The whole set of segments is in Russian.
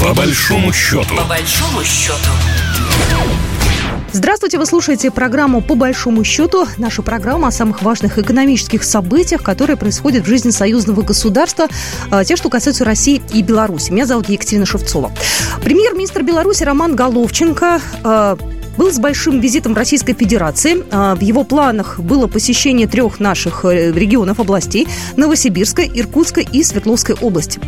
По большому счету. По большому счету. Здравствуйте, вы слушаете программу «По большому счету». Наша программа о самых важных экономических событиях, которые происходят в жизни союзного государства, а, те, что касаются России и Беларуси. Меня зовут Екатерина Шевцова. Премьер-министр Беларуси Роман Головченко а, был с большим визитом Российской Федерации. А, в его планах было посещение трех наших э, регионов областей – Новосибирской, Иркутской и Свердловской области.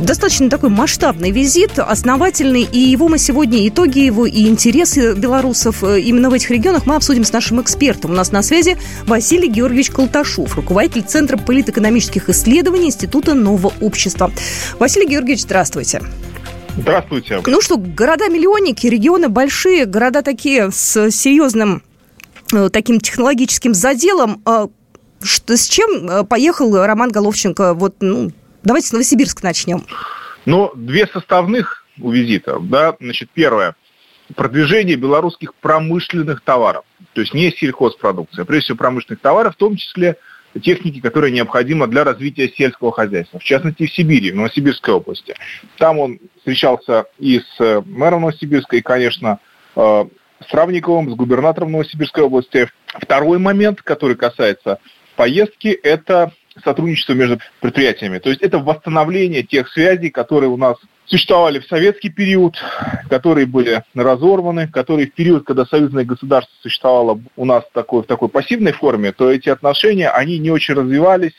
Достаточно такой масштабный визит, основательный, и его мы сегодня, итоги его и интересы белорусов э, именно в этих регионах мы обсудим с нашим экспертом. У нас на связи Василий Георгиевич Колташов, руководитель Центра политэкономических исследований Института нового общества. Василий Георгиевич, здравствуйте. Здравствуйте. Ну что, города-миллионники, регионы большие, города такие с серьезным э, таким технологическим заделом. А что, с чем э, поехал Роман Головченко? Вот, ну, давайте с Новосибирска начнем. Ну, две составных у визита. Да? Значит, первое. Продвижение белорусских промышленных товаров. То есть не сельхозпродукция, а прежде всего промышленных товаров, в том числе техники, которая необходима для развития сельского хозяйства, в частности в Сибири, в Новосибирской области. Там он встречался и с э, мэром Новосибирска, и, конечно, э, с Равниковым, с губернатором Новосибирской области. Второй момент, который касается поездки, это сотрудничество между предприятиями. То есть это восстановление тех связей, которые у нас существовали в советский период, которые были разорваны, которые в период, когда союзное государство существовало у нас такой, в такой пассивной форме, то эти отношения, они не очень развивались,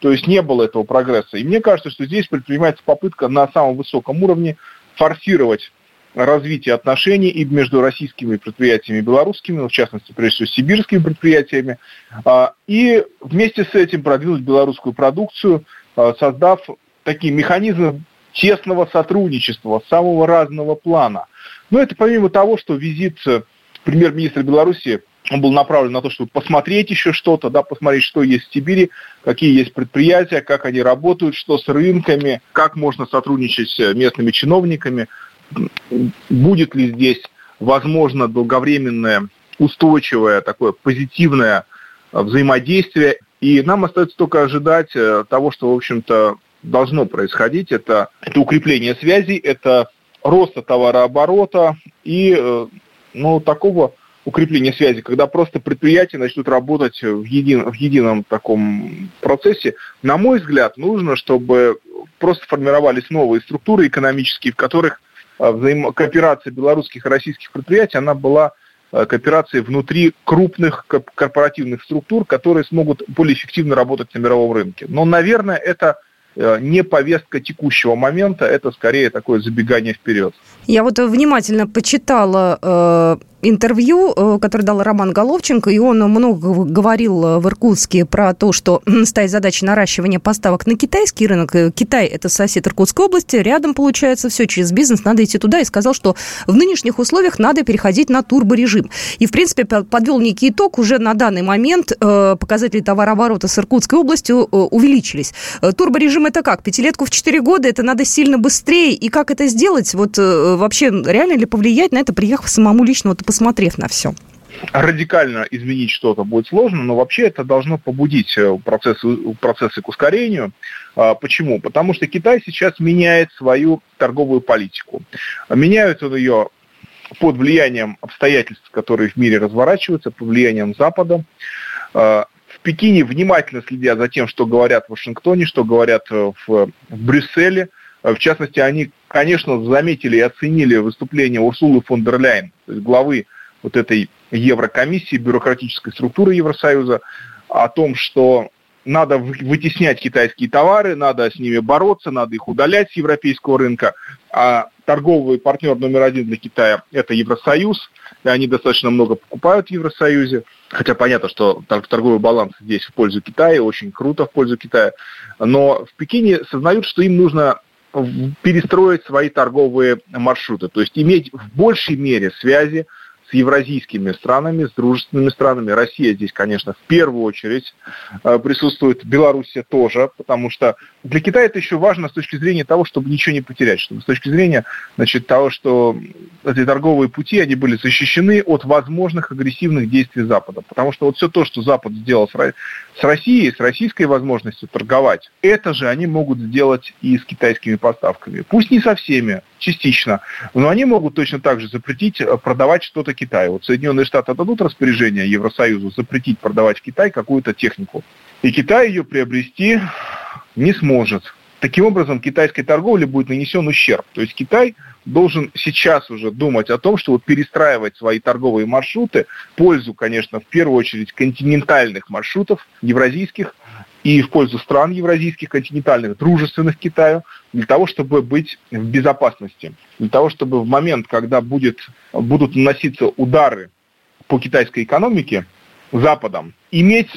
то есть не было этого прогресса. И мне кажется, что здесь предпринимается попытка на самом высоком уровне форсировать развитие отношений и между российскими предприятиями и белорусскими, в частности, прежде всего, сибирскими предприятиями, а, и вместе с этим продвинуть белорусскую продукцию, а, создав такие механизмы тесного сотрудничества самого разного плана. Но это помимо того, что визит э, премьер-министра Беларуси он был направлен на то, чтобы посмотреть еще что-то, да, посмотреть, что есть в Сибири, какие есть предприятия, как они работают, что с рынками, как можно сотрудничать с местными чиновниками, будет ли здесь возможно долговременное, устойчивое, такое позитивное э, взаимодействие. И нам остается только ожидать э, того, что, в общем-то, должно происходить. Это, это укрепление связей, это роста товарооборота и э, ну, такого укрепления связи, когда просто предприятия начнут работать в, един, в едином таком процессе. На мой взгляд, нужно, чтобы просто формировались новые структуры экономические, в которых э, взаимо... кооперация белорусских и российских предприятий, она была э, кооперацией внутри крупных корпоративных структур, которые смогут более эффективно работать на мировом рынке. Но, наверное, это Э, не повестка текущего момента, это скорее такое забегание вперед. Я вот внимательно почитала интервью, э, которое дал Роман Головченко, и он много говорил э, в Иркутске про то, что стоит задача наращивания поставок на китайский рынок. Э, Китай – это сосед Иркутской области, рядом получается все, через бизнес надо идти туда, и сказал, что в нынешних условиях надо переходить на турборежим. И, в принципе, подвел некий итог, уже на данный момент показатели товарооборота с Иркутской областью увеличились. Турборежим – это как? Пятилетку в 4 года, это надо сильно быстрее, и как это сделать? Вот вообще реально ли повлиять на это, приехав самому лично вот посмотрев на все? радикально изменить что-то будет сложно, но вообще это должно побудить э, процессы, процессы к ускорению. А, почему? Потому что Китай сейчас меняет свою торговую политику. Меняют он ее под влиянием обстоятельств, которые в мире разворачиваются, под влиянием Запада. А, в Пекине внимательно следя за тем, что говорят в Вашингтоне, что говорят э, в Брюсселе. В частности, они конечно, заметили и оценили выступление Урсулы фон дер Ляйен, то есть главы вот этой Еврокомиссии, бюрократической структуры Евросоюза, о том, что надо вытеснять китайские товары, надо с ними бороться, надо их удалять с европейского рынка. А торговый партнер номер один для Китая – это Евросоюз, и они достаточно много покупают в Евросоюзе. Хотя понятно, что торговый баланс здесь в пользу Китая, очень круто в пользу Китая. Но в Пекине сознают, что им нужно перестроить свои торговые маршруты, то есть иметь в большей мере связи с евразийскими странами, с дружественными странами. Россия здесь, конечно, в первую очередь э, присутствует, Белоруссия тоже, потому что для Китая это еще важно с точки зрения того, чтобы ничего не потерять, чтобы с точки зрения значит, того, что эти торговые пути, они были защищены от возможных агрессивных действий Запада. Потому что вот все то, что Запад сделал с Россией, с российской возможностью торговать, это же они могут сделать и с китайскими поставками. Пусть не со всеми, частично, но они могут точно так же запретить э, продавать что-то Китаю. Вот Соединенные Штаты отдадут распоряжение Евросоюзу запретить продавать в Китай какую-то технику. И Китай ее приобрести не сможет. Таким образом, китайской торговле будет нанесен ущерб. То есть Китай должен сейчас уже думать о том, что вот перестраивать свои торговые маршруты в пользу, конечно, в первую очередь континентальных маршрутов, евразийских, и в пользу стран евразийских, континентальных, дружественных Китаю, для того, чтобы быть в безопасности. Для того, чтобы в момент, когда будет, будут наноситься удары по китайской экономике Западом, иметь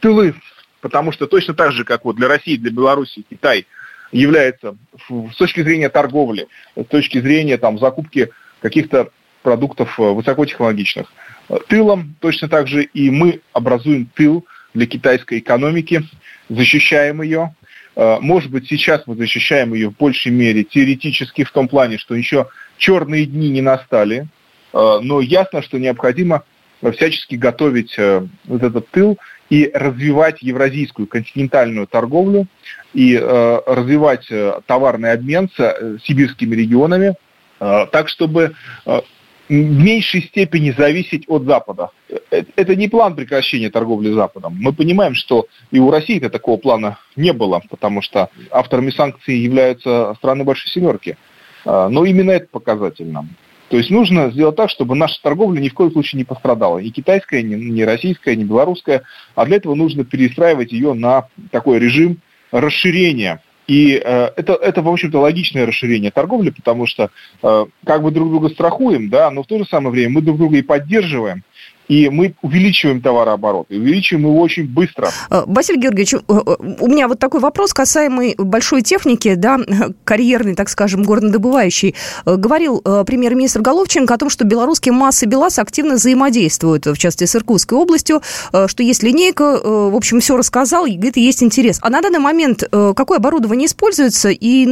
тылы потому что точно так же, как вот для России, для Беларуси, Китай является с точки зрения торговли, с точки зрения там, закупки каких-то продуктов э, высокотехнологичных э, тылом, точно так же и мы образуем тыл для китайской экономики, защищаем ее. Э, может быть, сейчас мы защищаем ее в большей мере теоретически, в том плане, что еще черные дни не настали, но ясно, что необходимо всячески готовить вот этот тыл и развивать евразийскую континентальную торговлю и э, развивать э, товарный обмен с э, сибирскими регионами, э, так чтобы э, в меньшей степени зависеть от Запада. Э, это не план прекращения торговли Западом. Мы понимаем, что и у России-то такого плана не было, потому что авторами санкций являются страны Большой Семерки. Э, но именно это показательно. То есть нужно сделать так, чтобы наша торговля ни в коем случае не пострадала. Ни китайская, ни, ни российская, ни белорусская. А для этого нужно перестраивать ее на такой режим расширения. И э, это, это, в общем-то, логичное расширение торговли, потому что э, как бы друг друга страхуем, да, но в то же самое время мы друг друга и поддерживаем и мы увеличиваем товарооборот, и увеличиваем его очень быстро. Э, Василий Георгиевич, э, э, у меня вот такой вопрос касаемый большой техники, да, карьерной, так скажем, горнодобывающей. Говорил премьер-министр Головченко о том, что белорусские массы БелАЗ активно взаимодействуют, в частности, с Иркутской областью, что есть линейка, в общем, все рассказал, и говорит, есть интерес. А на данный момент какое оборудование используется, и,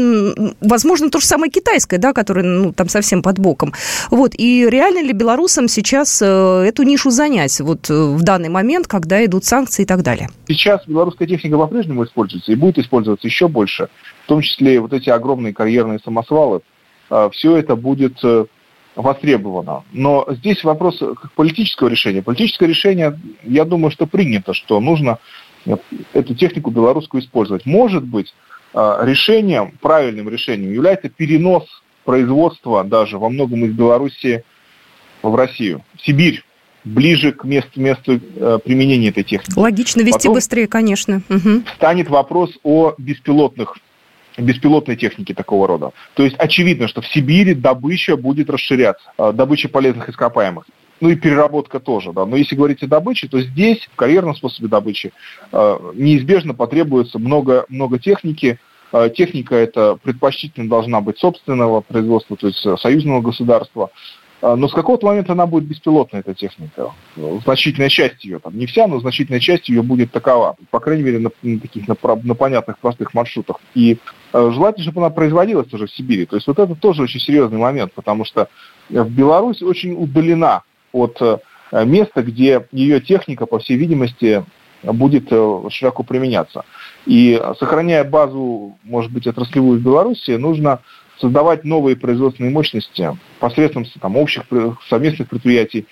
возможно, то же самое китайское, да, которое, ну, там совсем под боком. Вот, и реально ли белорусам сейчас эту нишу нишу занять вот э, в данный момент, когда идут санкции и так далее? Сейчас белорусская техника по-прежнему используется и будет использоваться еще больше, в том числе вот эти огромные карьерные самосвалы. А, Все это будет э, востребовано. Но здесь вопрос политического решения. Политическое решение, я думаю, что принято, что нужно э, эту технику белорусскую использовать. Может быть, решением, правильным решением является перенос производства даже во многом из Белоруссии в Россию, в Сибирь ближе к месту, месту э, применения этой техники. Логично вести Потом быстрее, конечно. Угу. Станет вопрос о беспилотных беспилотной техники такого рода. То есть очевидно, что в Сибири добыча будет расширяться, э, добыча полезных ископаемых. Ну и переработка тоже, да. Но если говорить о добыче, то здесь, в карьерном способе добычи, э, неизбежно потребуется много, много техники. Техника эта предпочтительно должна быть собственного производства, то есть союзного государства. А, но с какого-то момента она будет беспилотная, эта техника. Значительная часть ее, там, не вся, но значительная часть ее будет такова. По крайней мере, на, на таких, на, на понятных, простых маршрутах. И э, желательно, чтобы она производилась тоже в Сибири. То есть вот это тоже очень серьезный момент, потому что в Беларусь очень удалена от э, места, где ее техника, по всей видимости, будет э, широко применяться. И сохраняя базу, может быть, отраслевую в Беларуси, нужно создавать новые производственные мощности посредством там, общих совместных предприятий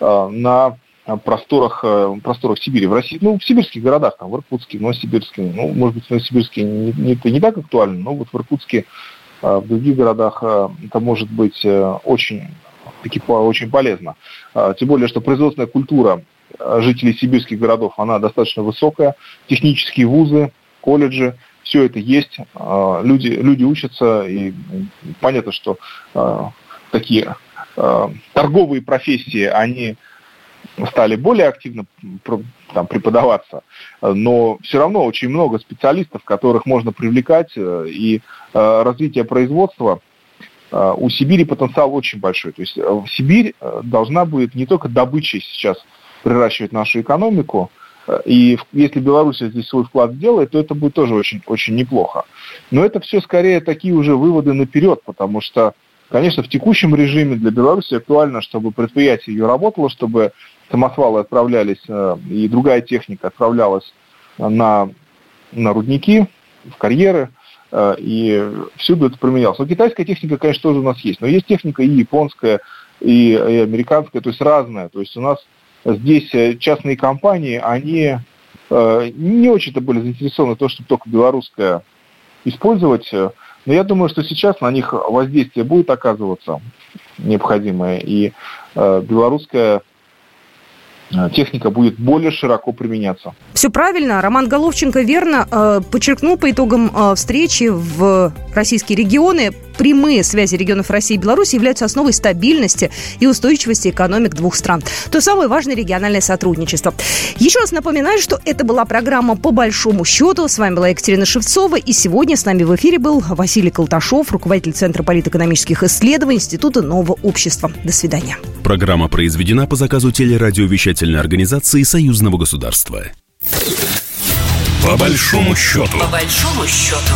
э, на просторах, э, просторах Сибири, в России, ну, в сибирских городах, там, в Иркутске, в Новосибирске, ну, может быть, в Новосибирске не, не, не так актуально, но вот в Иркутске, э, в других городах это может быть очень, таки, очень полезно. Тем более, что производственная культура жителей сибирских городов, она достаточно высокая, технические вузы, колледжи, все это есть, а, люди, люди учатся, и понятно, что а, такие а, торговые профессии, они стали более активно там, преподаваться, но все равно очень много специалистов, которых можно привлекать, э, и развитие производства у Сибири потенциал очень большой. То есть Сибирь э, должна будет не только добычей сейчас приращивать нашу экономику, И если Беларусь здесь свой вклад сделает, то это будет тоже очень, очень неплохо. Но это все скорее такие уже выводы наперед, потому что, конечно, в текущем режиме для Беларуси актуально, чтобы предприятие ее работало, чтобы самосвалы отправлялись, э, и другая техника отправлялась на, на рудники, в карьеры, э, и всюду это применялось. Но китайская техника, конечно, тоже у нас есть. Но есть техника и японская, и, и американская, то есть разная. То есть у нас здесь э, частные компании, они не очень-то были заинтересованы в том, чтобы только белорусская использовать. Но я думаю, что сейчас на них воздействие будет оказываться необходимое. И белорусская Э, техника будет более широко применяться. Все правильно. Роман Головченко верно э, подчеркнул по итогам э, встречи в российские регионы. Прямые связи регионов России и Беларуси являются основой стабильности и устойчивости экономик двух стран. То самое важное региональное сотрудничество. Еще раз напоминаю, что это была программа «По большому счету». С вами была Екатерина Шевцова. И сегодня с нами в эфире был Василий Колташов, руководитель Центра политэкономических исследований Института нового общества. До свидания. Программа произведена по заказу телерадиовещателя образовательной организации Союзного государства. По большому счету. По большому счету.